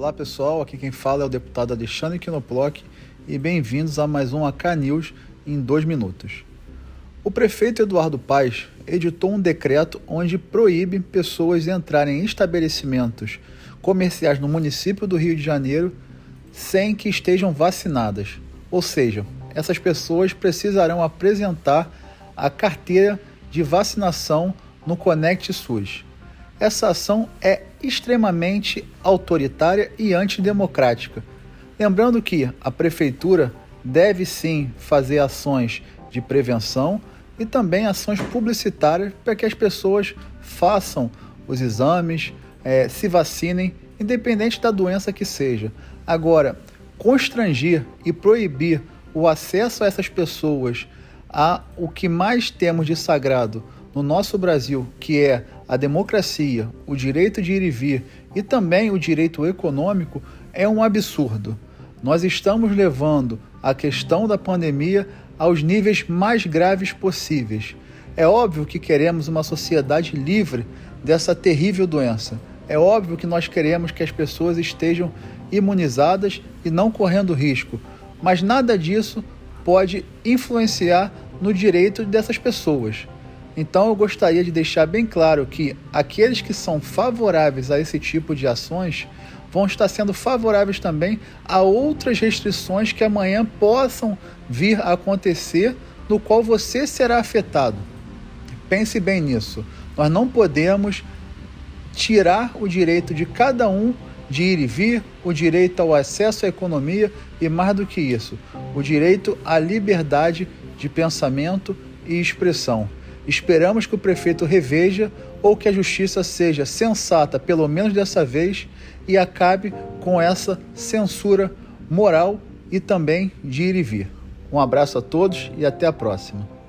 Olá pessoal, aqui quem fala é o deputado Alexandre Quinoploc e bem-vindos a mais um AK News em dois minutos. O prefeito Eduardo Paes editou um decreto onde proíbe pessoas entrarem em estabelecimentos comerciais no município do Rio de Janeiro sem que estejam vacinadas. Ou seja, essas pessoas precisarão apresentar a carteira de vacinação no Conect SUS. Essa ação é extremamente autoritária e antidemocrática. Lembrando que a prefeitura deve sim fazer ações de prevenção e também ações publicitárias para que as pessoas façam os exames, é, se vacinem, independente da doença que seja. Agora, constrangir e proibir o acesso a essas pessoas a o que mais temos de sagrado no nosso Brasil, que é a democracia, o direito de ir e vir e também o direito econômico, é um absurdo. Nós estamos levando a questão da pandemia aos níveis mais graves possíveis. É óbvio que queremos uma sociedade livre dessa terrível doença. É óbvio que nós queremos que as pessoas estejam imunizadas e não correndo risco, mas nada disso pode influenciar no direito dessas pessoas. Então eu gostaria de deixar bem claro que aqueles que são favoráveis a esse tipo de ações vão estar sendo favoráveis também a outras restrições que amanhã possam vir a acontecer, no qual você será afetado. Pense bem nisso. Nós não podemos tirar o direito de cada um de ir e vir, o direito ao acesso à economia e, mais do que isso, o direito à liberdade de pensamento e expressão. Esperamos que o prefeito reveja ou que a justiça seja sensata, pelo menos dessa vez, e acabe com essa censura moral e também de ir e vir. Um abraço a todos e até a próxima.